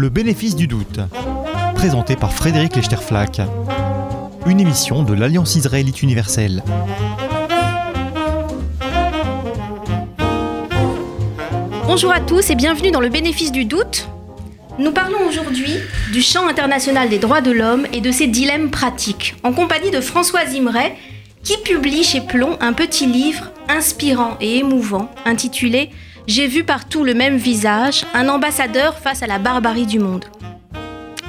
Le bénéfice du doute, présenté par Frédéric Lechterflack. Une émission de l'Alliance israélite universelle. Bonjour à tous et bienvenue dans le bénéfice du doute. Nous parlons aujourd'hui du champ international des droits de l'homme et de ses dilemmes pratiques, en compagnie de Françoise Imray, qui publie chez Plomb un petit livre inspirant et émouvant intitulé J'ai vu partout le même visage, un ambassadeur face à la barbarie du monde.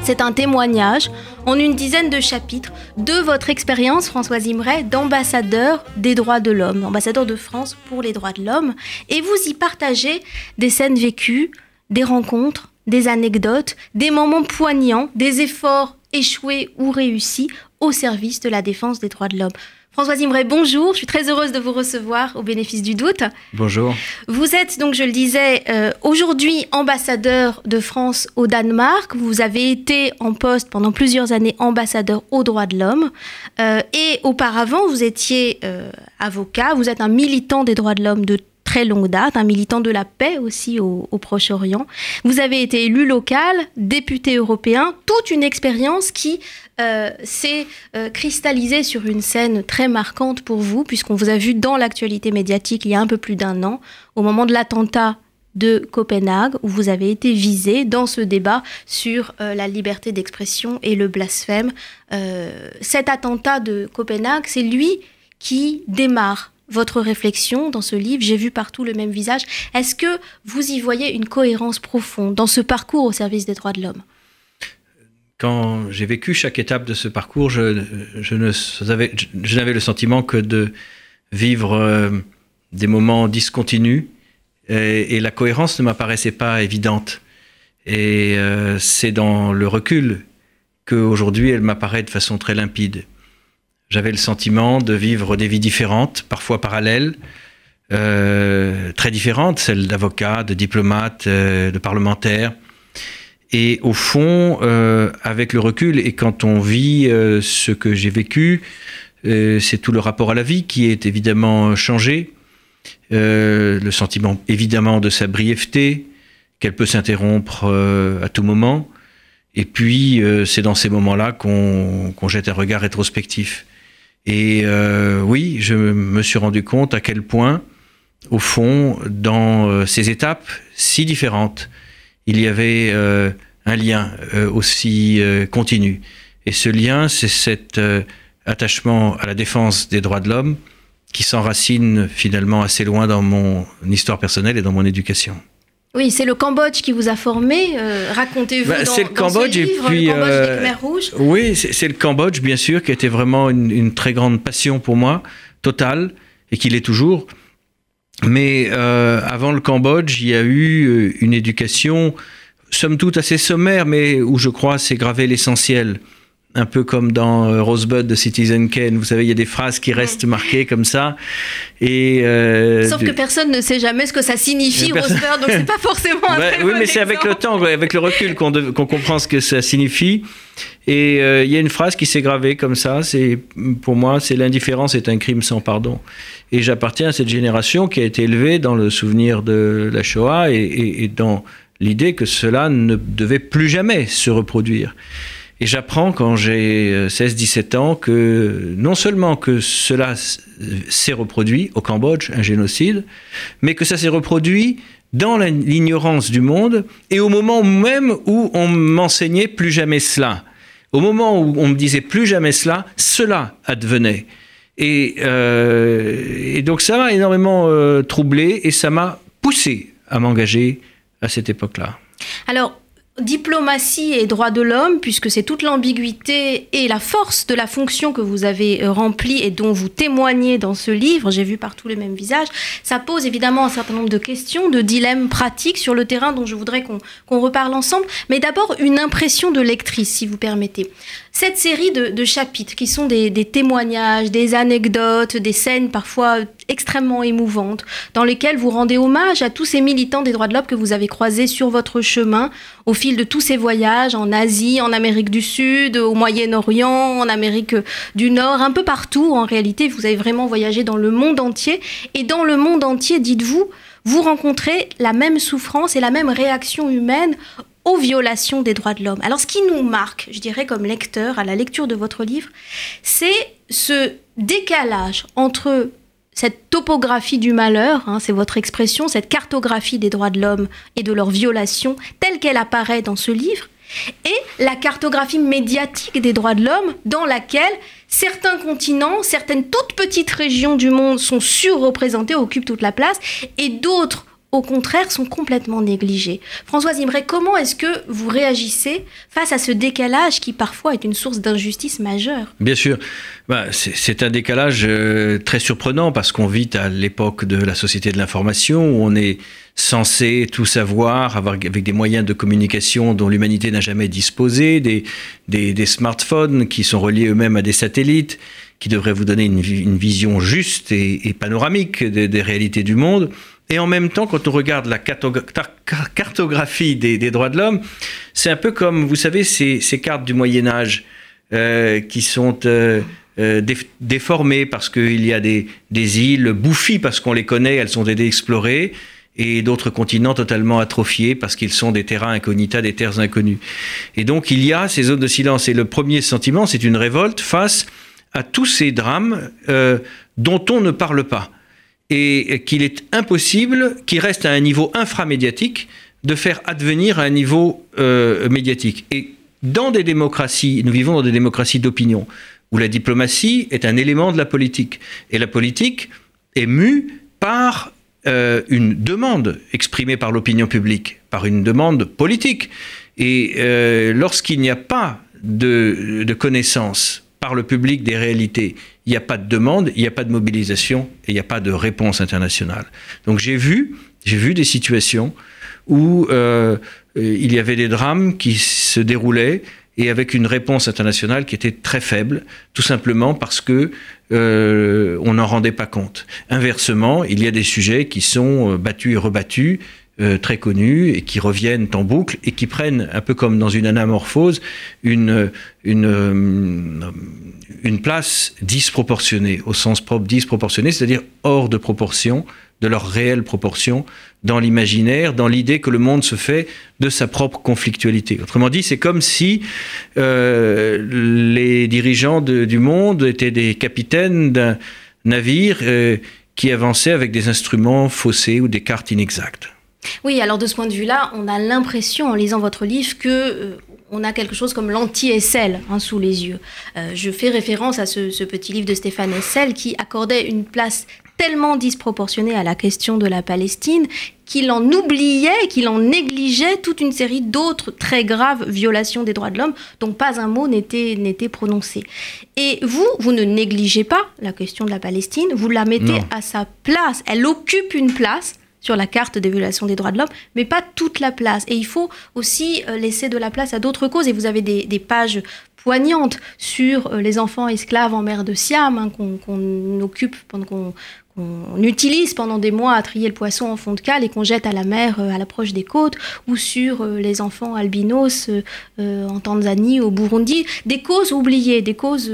C'est un témoignage en une dizaine de chapitres de votre expérience, Françoise Imray, d'ambassadeur des droits de l'homme, ambassadeur de France pour les droits de l'homme, et vous y partagez des scènes vécues, des rencontres, des anecdotes, des moments poignants, des efforts échoués ou réussis au service de la défense des droits de l'homme. Françoise Imray, bonjour. Je suis très heureuse de vous recevoir au bénéfice du doute. Bonjour. Vous êtes donc, je le disais, euh, aujourd'hui ambassadeur de France au Danemark. Vous avez été en poste pendant plusieurs années ambassadeur aux droits de l'homme. Euh, et auparavant, vous étiez euh, avocat. Vous êtes un militant des droits de l'homme de très longue date, un militant de la paix aussi au, Proche-Orient. Vous avez été élu local, député européen, toute une expérience qui euh, s'est euh, cristallisée sur une scène très marquante pour vous, puisqu'on vous a vu dans l'actualité médiatique il y a un peu plus d'un an, au moment de l'attentat de Copenhague, où vous avez été visé dans ce débat sur euh, la liberté d'expression et le blasphème. Cet attentat de Copenhague, c'est lui qui démarre votre réflexion dans ce livre, J'ai vu partout le même visage. Est-ce que vous y voyez une cohérence profonde dans ce parcours au service des droits de l'homme? Quand j'ai vécu chaque étape de ce parcours, je, n'avais le sentiment que de vivre euh, des moments discontinus et, et la cohérence ne m'apparaissait pas évidente. Et euh, c'est dans le recul qu'aujourd'hui elle m'apparaît de façon très limpide. J'avais le sentiment de vivre des vies différentes, parfois parallèles, euh, très différentes, celles d'avocat, de diplomate, euh, de parlementaire. Et au fond, euh, avec le recul, et quand on vit ce que j'ai vécu, c'est tout le rapport à la vie qui est évidemment changé. Le sentiment évidemment de sa brièveté, qu'elle peut s'interrompre à tout moment. Et puis, c'est dans ces moments-là qu'on jette un regard rétrospectif. Et euh, oui, je me suis rendu compte à quel point, au fond, dans euh, ces étapes si différentes, il y avait euh, un lien euh, aussi euh, continu. Et ce lien, c'est cet euh, attachement à la défense des droits de l'homme qui s'enracine finalement assez loin dans mon histoire personnelle et dans mon éducation. Oui, c'est le Cambodge qui vous a formé. euh, Racontez-vous Bah, dans, c'est le dans ce Cambodge et livre, puis, le Cambodge euh, des Khmers rouges. Oui, c'est le Cambodge, bien sûr, qui était vraiment une, une très grande passion pour moi, totale, et qui l'est toujours. Mais euh, avant le Cambodge, il y a eu euh, une éducation, somme toute assez sommaire, mais où je crois c'est gravé l'essentiel. Un peu comme dans euh, Rosebud de Citizen Kane, vous savez, il y a des phrases qui restent marquées comme ça. Et, euh, Sauf de- que personne ne sait jamais ce que ça signifie, Personne- Rosebud, donc c'est pas forcément un très oui, bon mais c'est avec le temps, avec le recul qu'on comprend ce que ça signifie. Et euh, il y a une phrase qui s'est gravée comme ça. C'est pour moi, c'est l'indifférence est un crime sans pardon. Et j'appartiens à cette génération qui a été élevée dans le souvenir de la Shoah et, et- et dans l'idée que cela ne devait plus jamais se reproduire. Et j'apprends quand j'ai euh, 16-17 ans que non seulement que cela s'est reproduit au Cambodge, un génocide, mais que ça s'est reproduit dans l'ignorance du monde et au moment même où on m'enseignait plus jamais cela. Au moment où on me disait plus jamais cela, cela advenait. Et, euh, donc ça m'a énormément euh, troublé et ça m'a poussé à m'engager à cette époque-là. Alors, diplomatie et droits de l'homme, puisque c'est toute l'ambiguïté et la force de la fonction que vous avez euh, remplie et dont vous témoignez dans ce livre, j'ai vu partout le même visage, ça pose évidemment un certain nombre de questions, de dilemmes pratiques sur le terrain dont je voudrais qu'on reparle ensemble. Mais d'abord, une impression de lectrice, si vous permettez. Cette série de, chapitres qui sont des témoignages, des anecdotes, des scènes parfois extrêmement émouvantes, dans lesquelles vous rendez hommage à tous ces militants des droits de l'homme que vous avez croisés sur votre chemin au fil de tous ces voyages en Asie, en Amérique du Sud, au Moyen-Orient, en Amérique du Nord, un peu partout. En réalité, vous avez vraiment voyagé dans le monde entier. Et dans le monde entier, dites-vous, vous rencontrez la même souffrance et la même réaction humaine aux violations des droits de l'homme. Alors ce qui nous marque, je dirais comme lecteur, à la lecture de votre livre, c'est ce décalage entre cette topographie du malheur, hein, c'est votre expression, cette cartographie des droits de l'homme et de leurs violations telle qu'elle apparaît dans ce livre, et la cartographie médiatique des droits de l'homme dans laquelle certains continents, certaines toutes petites régions du monde sont surreprésentées, occupent toute la place, et d'autres au contraire, sont complètement négligés. Françoise Imray, comment est-ce que vous réagissez face à ce décalage qui parfois est une source d'injustice majeure? Bien sûr, bah, c'est un décalage euh, très surprenant parce qu'on vit à l'époque de la société de l'information où on est censé tout savoir, avoir, avec des moyens de communication dont l'humanité n'a jamais disposé, des, smartphones qui sont reliés eux-mêmes à des satellites qui devraient vous donner une, vision juste et, panoramique des réalités du monde. Et en même temps, quand on regarde la cartographie des, droits de l'homme, c'est un peu comme, vous savez, ces, cartes du Moyen Âge euh, qui sont euh, euh, déformées parce qu'il y a des, îles bouffies parce qu'on les connaît, elles sont aidées explorées, et d'autres continents totalement atrophiés parce qu'ils sont des terrains incognita, des terres inconnues. Et donc il y a ces zones de silence. Et le premier sentiment, c'est une révolte face à tous ces drames dont on ne parle pas et qu'il est impossible, qu'il reste à un niveau inframédiatique, de faire advenir à un niveau euh, médiatique. Et dans des démocraties, nous vivons dans des démocraties d'opinion, où la diplomatie est un élément de la politique. Et la politique est mue par euh, une demande exprimée par l'opinion publique, par une demande politique. Et euh, lorsqu'il n'y a pas de, de connaissance par le public des réalités, il n'y a pas de demande, il n'y a pas de mobilisation et il n'y a pas de réponse internationale. Donc j'ai vu, j'ai vu des situations où euh, il y avait des drames qui se déroulaient et avec une réponse internationale qui était très faible, tout simplement parce que euh, on n'en rendait pas compte. Inversement, il y a des sujets qui sont euh, battus et rebattus euh, très connus et qui reviennent en boucle et qui prennent, un peu comme dans une anamorphose, une, une, euh, une place disproportionnée, au sens propre disproportionnée, c'est-à-dire hors de proportion de leur réelle proportion dans l'imaginaire, dans l'idée que le monde se fait de sa propre conflictualité. Autrement dit, c'est comme si euh, les dirigeants du monde étaient des capitaines d'un navire qui avançait avec des instruments faussés ou des cartes inexactes. Oui, alors de ce point de vue-là, on a l'impression en lisant votre livre que euh, on a quelque chose comme l'anti-Essel hein, sous les yeux. Euh, je fais référence à ce, petit livre de Stéphane Essel qui accordait une place tellement disproportionnée à la question de la Palestine qu'il en oubliait, qu'il en négligeait toute une série d'autres très graves violations des droits de l'homme dont pas un mot n'était prononcé. Et vous, vous ne négligez pas la question de la Palestine, vous la mettez à sa place. Elle occupe une place sur la carte des violations des droits de l'homme, mais pas toute la place. Et il faut aussi euh, laisser de la place à d'autres causes. Et vous avez des, pages poignantes sur euh, les enfants esclaves en mer de Siam, hein, qu'on occupe pendant qu'on utilise pendant des mois à trier le poisson en fond de cale et qu'on jette à la mer euh, à l'approche des côtes, ou sur les enfants albinos en Tanzanie, au Burundi, des causes oubliées, des causes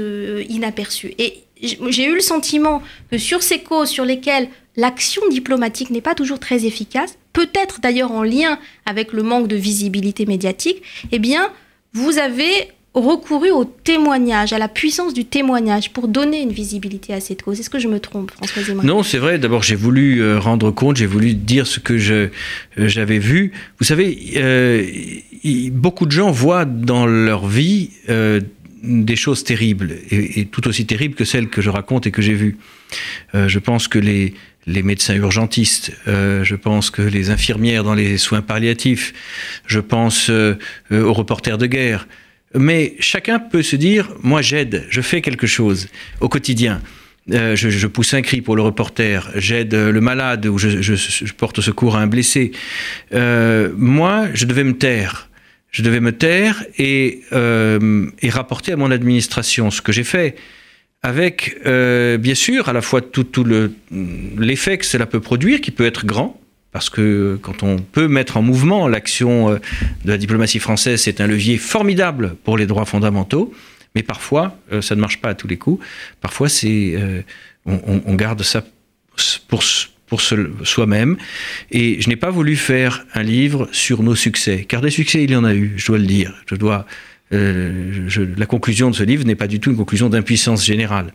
inaperçues. Et j'ai eu le sentiment que sur ces causes sur lesquelles l'action diplomatique n'est pas toujours très efficace, peut-être d'ailleurs en lien avec le manque de visibilité médiatique, eh bien, vous avez recouru au témoignage, à la puissance du témoignage pour donner une visibilité à cette cause. Est-ce que je me trompe, François Zemmour Non, c'est vrai. D'abord, j'ai voulu euh, rendre compte, j'ai voulu dire ce que euh, j'avais vu. Vous savez, euh, beaucoup de gens voient dans leur vie des choses terribles, et, tout aussi terribles que celles que je raconte et que j'ai vues. je pense que les, les médecins urgentistes, euh, je pense que les infirmières dans les soins palliatifs, je pense euh, euh, aux reporters de guerre. Mais chacun peut se dire, moi j'aide, je fais quelque chose au quotidien. je, pousse un cri pour le reporter, j'aide le malade ou je, porte secours à un blessé. moi, je devais me taire. Je devais me taire et, et rapporter à mon administration ce que j'ai fait avec euh, bien sûr à la fois tout, tout l'effet que cela peut produire, qui peut être grand, parce que quand on peut mettre en mouvement l'action euh, de la diplomatie française, c'est un levier formidable pour les droits fondamentaux, mais parfois, euh, ça ne marche pas à tous les coups, parfois c'est, on, on, garde ça pour, pour soi-même. Et je n'ai pas voulu faire un livre sur nos succès, car des succès, il y en a eu, je dois le dire. Je dois, euh, la conclusion de ce livre n'est pas du tout une conclusion d'impuissance générale.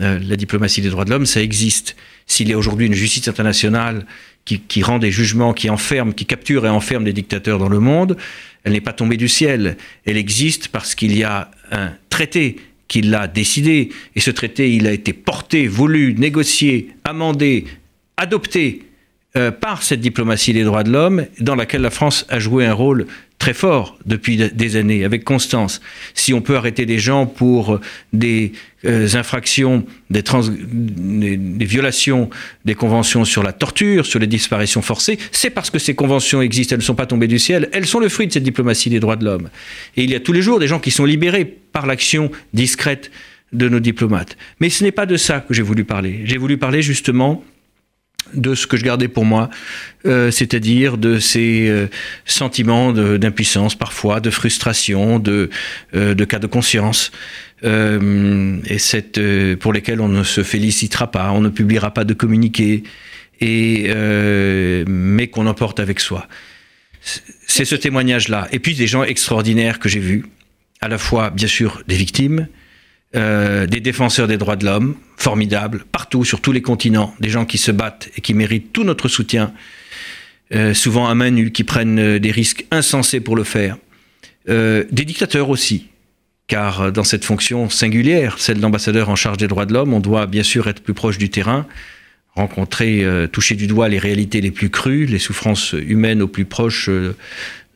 Euh, la diplomatie des droits de l'homme, ça existe. S'il y a aujourd'hui une justice internationale qui, qui, rend des jugements, qui enferme, qui capture et enferme des dictateurs dans le monde, elle n'est pas tombée du ciel. Elle existe parce qu'il y a un traité qui l'a décidé. Et ce traité, il a été porté, voulu, négocié, amendé, adopté euh, par cette diplomatie des droits de l'homme, dans laquelle la France a joué un rôle très fort depuis des années, avec constance. Si on peut arrêter des gens pour des euh, infractions, des, des, violations des conventions sur la torture, sur les disparitions forcées, c'est parce que ces conventions existent, elles ne sont pas tombées du ciel, elles sont le fruit de cette diplomatie des droits de l'homme. Et il y a tous les jours des gens qui sont libérés par l'action discrète de nos diplomates. Mais ce n'est pas de ça que j'ai voulu parler. J'ai voulu parler justement de ce que je gardais pour moi, euh, c'est-à-dire de ces euh, sentiments d'impuissance parfois, de frustration, de, euh, de cas de conscience, et cette, pour lesquels on ne se félicitera pas, on ne publiera pas de communiqué, et, mais qu'on emporte avec soi. C'est ce témoignage-là. Et puis des gens extraordinaires que j'ai vus, à la fois bien sûr des victimes, euh, des défenseurs des droits de l'homme, formidables, partout, sur tous les continents, des gens qui se battent et qui méritent tout notre soutien, euh, souvent à main nue, qui prennent euh, des risques insensés pour le faire. des dictateurs aussi, car dans cette fonction singulière, celle d'ambassadeur en charge des droits de l'homme, on doit bien sûr être plus proche du terrain, rencontrer, toucher du doigt les réalités les plus crues, les souffrances humaines au plus proche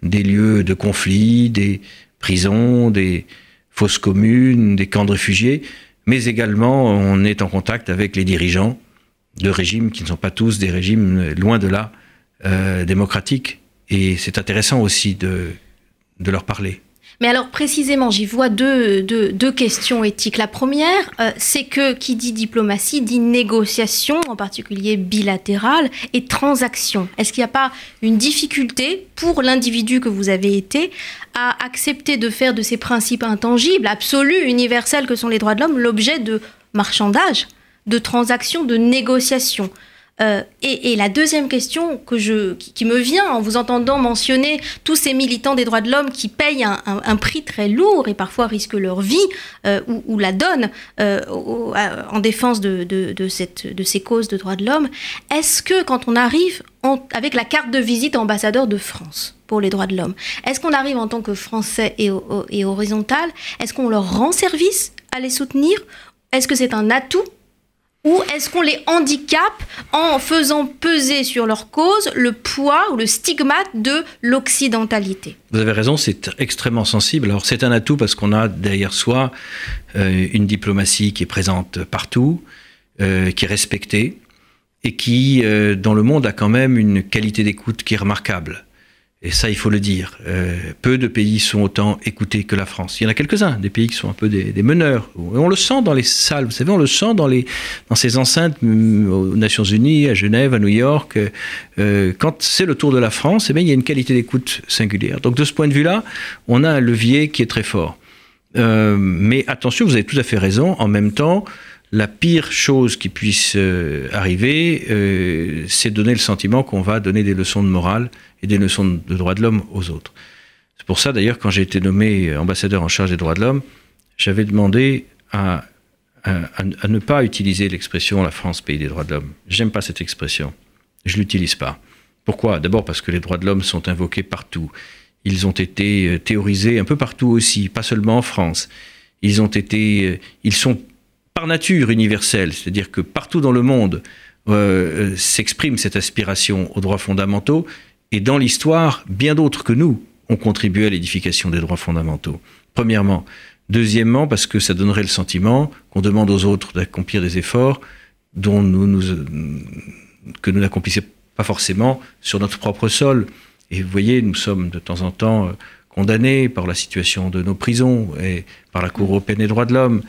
des lieux de conflit, des prisons, des, fosses communes, des camps de réfugiés, mais également on est en contact avec les dirigeants de régimes qui ne sont pas tous des régimes, loin de là, euh, démocratiques. Et c'est intéressant aussi de leur parler. Mais alors précisément, j'y vois deux, deux, questions éthiques. La première, euh, c'est que qui dit diplomatie dit négociation, en particulier bilatérale, et transaction. Est-ce qu'il n'y a pas une difficulté pour l'individu que vous avez été à accepter de faire de ces principes intangibles, absolus, universels que sont les droits de l'homme, l'objet de marchandage, de transaction, de négociation euh, et, la deuxième question que je, qui, me vient en vous entendant mentionner tous ces militants des droits de l'homme qui payent un, prix très lourd et parfois risquent leur vie euh, ou, la donnent euh, en défense de, ces causes de droits de l'homme, est-ce que quand on arrive avec la carte de visite ambassadeur de France pour les droits de l'homme, est-ce qu'on arrive en tant que Français et horizontal, est-ce qu'on leur rend service à les soutenir? Est-ce que c'est un atout ou est-ce qu'on les handicape en faisant peser sur leur cause le poids ou le stigmate de l'occidentalité? Vous avez raison, c'est extrêmement sensible. Alors c'est un atout parce qu'on a derrière soi euh, une diplomatie qui est présente partout, euh, qui est respectée et qui, euh, dans le monde, a quand même une qualité d'écoute qui est remarquable. Et ça, il faut le dire. Euh, peu de pays sont autant écoutés que la France. Il y en a quelques-uns, des pays qui sont un peu des, meneurs. Et on le sent dans les salles, vous savez, on le sent dans, les, dans ces enceintes mm, aux Nations Unies, à Genève, à New York. Euh, quand c'est le tour de la France, eh bien, il y a une qualité d'écoute singulière. Donc de ce point de vue-là, on a un levier qui est très fort. Euh, mais attention, vous avez tout à fait raison. En même temps, la pire chose qui puisse euh, arriver, euh, c'est donner le sentiment qu'on va donner des leçons de morale et des leçons de droits de l'homme aux autres. C'est pour ça d'ailleurs, quand j'ai été nommé ambassadeur en charge des droits de l'homme, j'avais demandé à, ne pas utiliser l'expression la France pays des droits de l'homme. J'aime pas cette expression. Je l'utilise pas. Pourquoi? D'abord parce que les droits de l'homme sont invoqués partout. Ils ont été euh, théorisés un peu partout aussi, pas seulement en France. Ils ont été, ils sont par nature universelle, c'est-à-dire que partout dans le monde euh, euh, s'exprime cette aspiration aux droits fondamentaux, et dans l'histoire, bien d'autres que nous ont contribué à l'édification des droits fondamentaux. Premièrement. Deuxièmement, parce que ça donnerait le sentiment qu'on demande aux autres d'accomplir des efforts dont nous, que nous n'accomplissions pas forcément sur notre propre sol. Et vous voyez, nous sommes de temps en temps euh, condamnés par la situation de nos prisons et par la Cour européenne des droits de l'homme.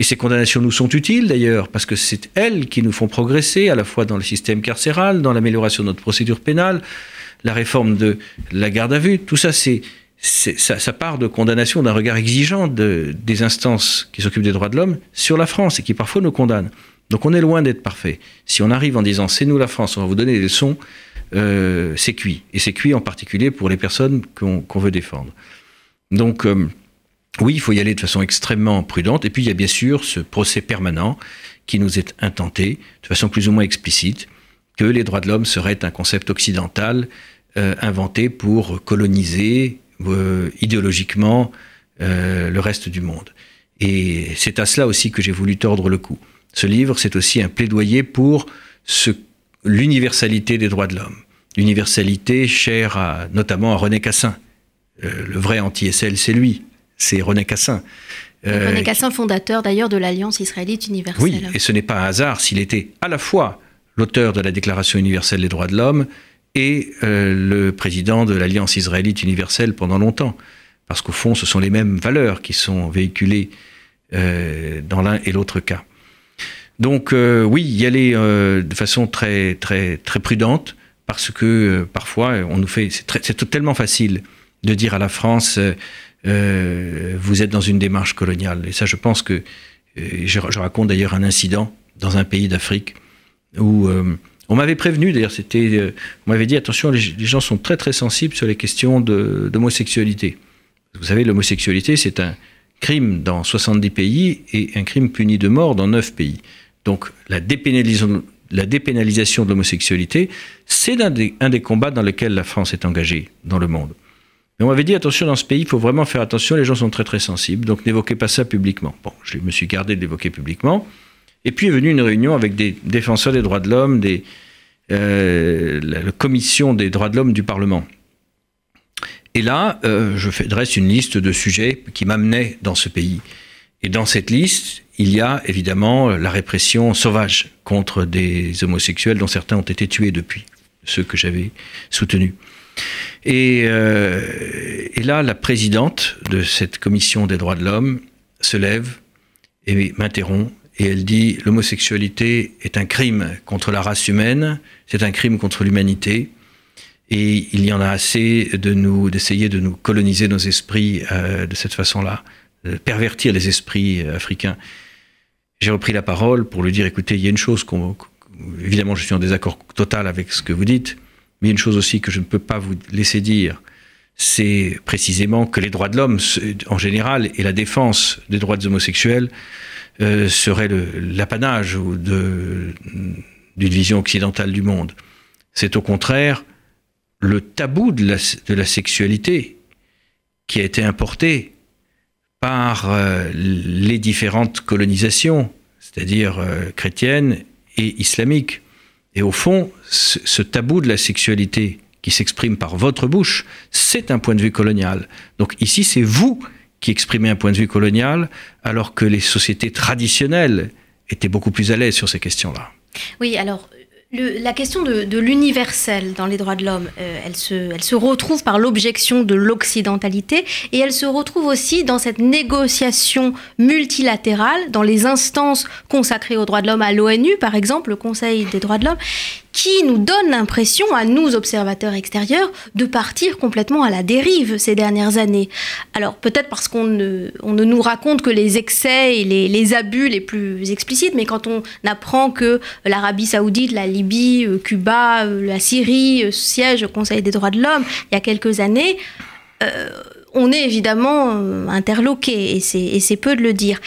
Et ces condamnations nous sont utiles d'ailleurs, parce que c'est elles qui nous font progresser, à la fois dans le système carcéral, dans l'amélioration de notre procédure pénale, la réforme de la garde à vue. Tout ça, ça, part de condamnation d'un regard exigeant de, des instances qui s'occupent des droits de l'homme sur la France et qui parfois nous condamnent. Donc on est loin d'être parfait. Si on arrive en disant c'est nous la France, on va vous donner des leçons, euh, c'est cuit. Et c'est cuit en particulier pour les personnes qu'on veut défendre. Donc euh, oui, il faut y aller de façon extrêmement prudente. Et puis il y a bien sûr ce procès permanent qui nous est intenté de façon plus ou moins explicite que les droits de l'homme seraient un concept occidental euh, inventé pour coloniser idéologiquement le reste du monde. Et c'est à cela aussi que j'ai voulu tordre le cou. Ce livre, c'est aussi un plaidoyer pour l'universalité des droits de l'homme. L'universalité chère à, notamment à René Cassin. Euh, le vrai anti-SL, c'est lui, c'est René Cassin. Euh, René Cassin, fondateur d'ailleurs de l'Alliance israélite universelle. Oui, et ce n'est pas un hasard s'il était à la fois l'auteur de la Déclaration universelle des droits de l'homme et euh, le président de l'Alliance israélite universelle pendant longtemps. Parce qu'au fond, ce sont les mêmes valeurs qui sont véhiculées dans l'un et l'autre cas. Donc euh, oui, y aller euh, de façon très très très prudente parce que euh, parfois on nous fait c'est tellement facile de dire à la France vous êtes dans une démarche coloniale et ça je pense que je, raconte d'ailleurs un incident dans un pays d'Afrique où on m'avait prévenu, d'ailleurs, c'était, on m'avait dit attention, les, gens sont très très sensibles sur les questions d'homosexualité. Vous savez, l'homosexualité, c'est un crime dans 70 pays et un crime puni de mort dans 9 pays. Donc la dépénalisation, de l'homosexualité, c'est un un des combats dans lesquels la France est engagée dans le monde. Mais on m'avait dit, attention, dans ce pays, il faut vraiment faire attention, les gens sont très très sensibles, donc n'évoquez pas ça publiquement. Bon, je me suis gardé de l'évoquer publiquement. Et puis est venue une réunion avec des défenseurs des droits de l'homme, euh, la, commission des droits de l'homme du Parlement. Et là, euh, je dresse une liste de sujets qui m'amenaient dans ce pays. Et dans cette liste, il y a évidemment la répression sauvage contre des homosexuels dont certains ont été tués depuis, ceux que j'avais soutenus. Et, euh, et, là, la présidente de cette commission des droits de l'homme se lève et m'interrompt et elle dit l'homosexualité est un crime contre la race humaine, c'est un crime contre l'humanité. Et il y en a assez de nous d'essayer de nous coloniser nos esprits euh, de cette façon-là, de pervertir les esprits euh, africains. J'ai repris la parole pour lui dire, écoutez, il y a une chose qu'on... Évidemment, je suis en désaccord total avec ce que vous dites, mais il y a une chose aussi que je ne peux pas vous laisser dire, c'est précisément que les droits de l'homme en général et la défense des droits des homosexuels euh, serait l'apanage d'une vision occidentale du monde. C'est au contraire le tabou de la, sexualité qui a été importé par euh, les différentes colonisations, c'est-à-dire euh, chrétiennes et islamiques. Et au fond, ce, tabou de la sexualité qui s'exprime par votre bouche, c'est un point de vue colonial. Donc ici, c'est vous qui exprimez un point de vue colonial, alors que les sociétés traditionnelles étaient beaucoup plus à l'aise sur ces questions-là. Oui, alors la question de, l'universel dans les droits de l'homme, euh, elle, se, elle se retrouve par l'objection de l'occidentalité et elle se retrouve aussi dans cette négociation multilatérale, dans les instances consacrées aux droits de l'homme à l'ONU, par exemple, le Conseil des droits de l'homme, qui nous donne l'impression, à nous observateurs extérieurs, de partir complètement à la dérive ces dernières années. Alors peut-être parce qu'on ne, on ne nous raconte que les excès et les, les, abus les plus explicites, mais quand on apprend que l'Arabie saoudite, la Libye, euh, Cuba, euh, la Syrie euh, siègent au Conseil des droits de l'homme il y a quelques années, on est évidemment interloqué, et c'est peu de le dire.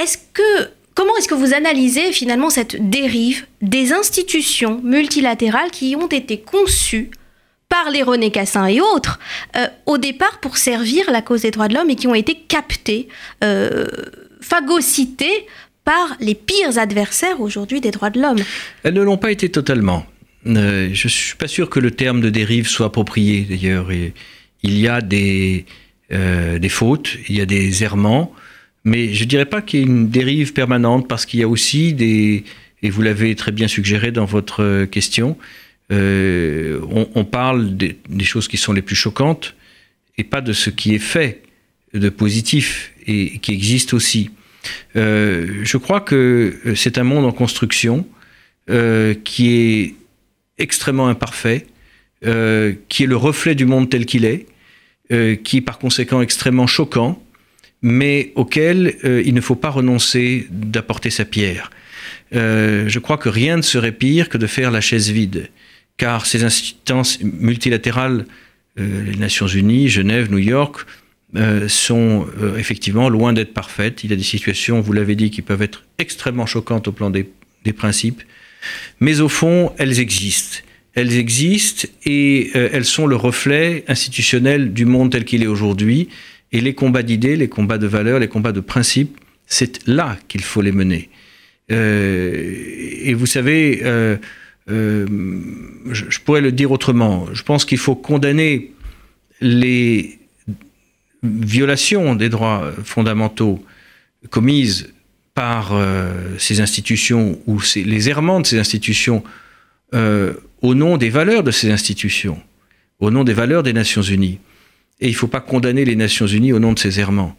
Est-ce que Comment est-ce que vous analysez finalement cette dérive des institutions multilatérales qui ont été conçues par les René Cassin et autres, euh, au départ pour servir la cause des droits de l'homme et qui ont été captées, euh, phagocytées par les pires adversaires aujourd'hui des droits de l'homme? Elles ne l'ont pas été totalement. Euh, je ne suis pas sûr que le terme de dérive soit approprié d'ailleurs. Il y a des, des fautes, il y a des errements. Mais je ne dirais pas qu'il y ait une dérive permanente parce qu'il y a aussi des, et vous l'avez très bien suggéré dans votre question, euh, on, parle des, choses qui sont les plus choquantes et pas de ce qui est fait de positif et qui existe aussi. Euh, je crois que c'est un monde en construction euh, qui est extrêmement imparfait, qui est le reflet du monde tel qu'il est, qui est par conséquent extrêmement choquant mais auquel euh, il ne faut pas renoncer d'apporter sa pierre. je crois que rien ne serait pire que de faire la chaise vide, car ces instances multilatérales, les Nations Unies, Genève, New York, sont effectivement loin d'être parfaites. Il y a des situations, vous l'avez dit, qui peuvent être extrêmement choquantes au plan des, des principes, mais au fond, elles existent elles existent et euh, elles sont le reflet institutionnel du monde tel qu'il est aujourd'hui. Et les combats d'idées, les combats de valeurs, les combats de principes, c'est là qu'il faut les mener. Euh, et vous savez, euh, je, je, pourrais le dire autrement. Je pense qu'il faut condamner les violations des droits fondamentaux commises par ces institutions ou les errements de ces institutions au nom des valeurs de ces institutions, au nom des valeurs des Nations Unies. Et il ne faut pas condamner les Nations Unies au nom de ces errements.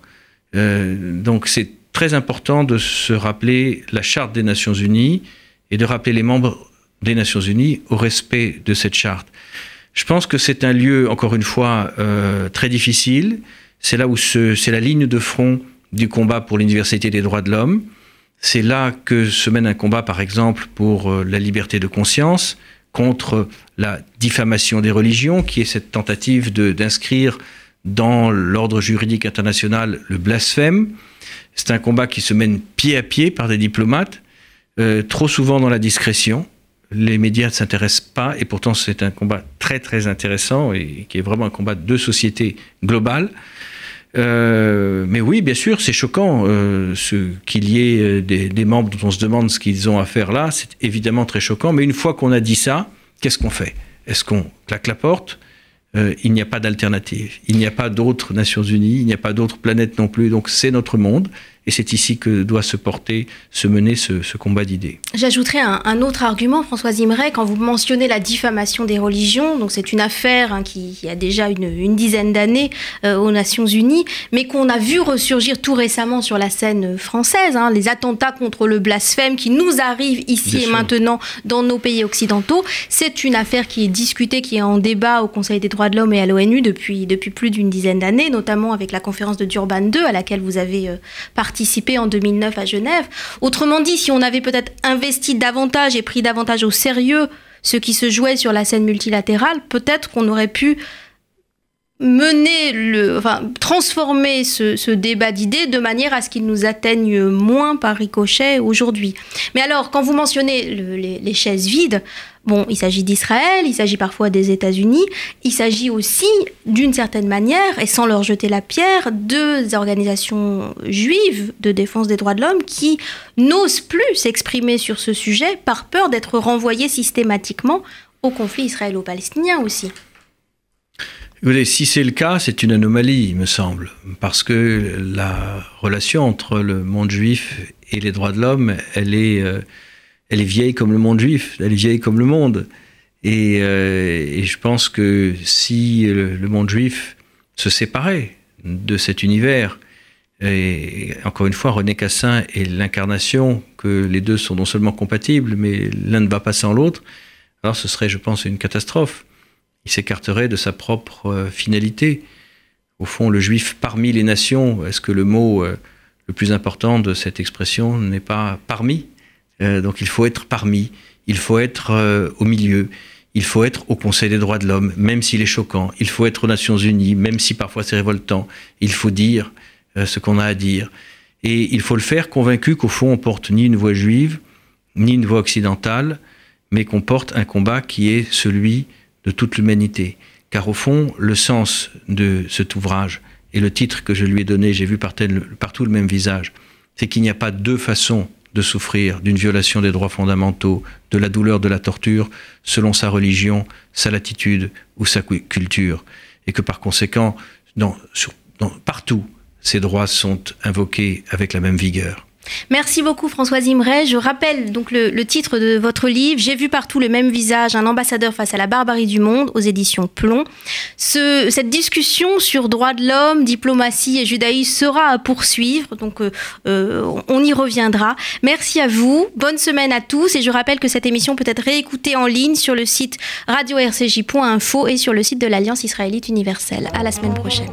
Euh, donc c'est très important de se rappeler la charte des Nations Unies et de rappeler les membres des Nations Unies au respect de cette charte. Je pense que c'est un lieu, encore une fois, euh, très difficile. C'est là où c'est la ligne de front du combat pour l'universalité des droits de l'homme. C'est là que se mène un combat, par exemple, pour euh, la liberté de conscience, contre la diffamation des religions, qui est cette tentative d'inscrire dans l'ordre juridique international le blasphème. C'est un combat qui se mène pied à pied par des diplomates, euh, trop souvent dans la discrétion. Les médias ne s'intéressent pas, et pourtant c'est un combat très très intéressant et qui est vraiment un combat de société globale. Euh, mais oui, bien sûr, c'est choquant euh, qu'il y ait euh, des, membres dont on se demande ce qu'ils ont à faire là. C'est évidemment très choquant. Mais une fois qu'on a dit ça, qu'est-ce qu'on fait? Est-ce qu'on claque la porte? Il n'y a pas d'alternative. Il n'y a pas d'autres Nations Unies. Il n'y a pas d'autres planètes non plus. Donc c'est notre monde. Et c'est ici que doit se porter, se mener ce, combat d'idées. J'ajouterai un, autre argument, Françoise Imray, quand vous mentionnez la diffamation des religions. Donc c'est une affaire hein, qui, a déjà une, dizaine d'années euh, aux Nations Unies, mais qu'on a vu ressurgir tout récemment sur la scène française. Hein, les attentats contre le blasphème qui nous arrivent ici et maintenant dans nos pays occidentaux. C'est une affaire qui est discutée, qui est en débat au Conseil des droits de l'homme et à l'ONU depuis, depuis plus d'une dizaine d'années, notamment avec la conférence de Durban II à laquelle vous avez euh, participé participé en 2009 à Genève. Autrement dit, si on avait peut-être investi davantage et pris davantage au sérieux ce qui se jouait sur la scène multilatérale, peut-être qu'on aurait pu mener le, enfin, transformer ce, débat d'idées de manière à ce qu'il nous atteigne moins par ricochet aujourd'hui. Mais alors, quand vous mentionnez les, chaises vides, bon, il s'agit d'Israël, il s'agit parfois des États-Unis, il s'agit aussi, d'une certaine manière, et sans leur jeter la pierre, de organisations juives de défense des droits de l'homme qui n'osent plus s'exprimer sur ce sujet par peur d'être renvoyées systématiquement au conflit israélo-palestinien aussi si c'est le cas, c'est une anomalie, il me semble, parce que la relation entre le monde juif et les droits de l'homme, elle est, euh, elle est vieille comme le monde juif, elle est vieille comme le monde. Et, euh, je pense que si le, monde juif se séparait de cet univers, et encore une fois, René Cassin est l'incarnation que les deux sont non seulement compatibles, mais l'un ne va pas sans l'autre, alors ce serait, je pense, une catastrophe il s'écarterait de sa propre euh, finalité. Au fond, le juif parmi les nations, est-ce que le mot euh, le plus important de cette expression n'est pas parmi? Euh, Donc il faut être parmi, il faut être au milieu, il faut être au Conseil des droits de l'homme, même s'il est choquant, il faut être aux Nations Unies, même si parfois c'est révoltant, il faut dire ce qu'on a à dire. Et il faut le faire convaincu qu'au fond on porte ni une voix juive, ni une voix occidentale, mais qu'on porte un combat qui est celui de toute l'humanité. Car au fond, le sens de cet ouvrage et le titre que je lui ai donné, j'ai vu partout le même visage, c'est qu'il n'y a pas deux façons de souffrir d'une violation des droits fondamentaux, de la douleur, de la torture, selon sa religion, sa latitude ou sa culture. Et que par conséquent, partout, ces droits sont invoqués avec la même vigueur. Merci beaucoup Françoise Imray. Je rappelle donc le, titre de votre livre, J'ai vu partout le même visage, un ambassadeur face à la barbarie du monde, aux éditions Plomb. cette discussion sur droits de l'homme, diplomatie et judaïsme sera à poursuivre, donc euh, euh, on y reviendra. Merci à vous, bonne semaine à tous et je rappelle que cette émission peut être réécoutée en ligne sur le site radio-rcj.info et sur le site de l'Alliance israélite universelle. À la semaine prochaine.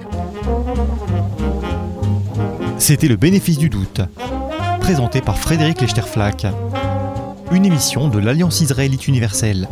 C'était le bénéfice du doute présenté par Frédéric Lechterflack. une émission de l'Alliance israélite universelle.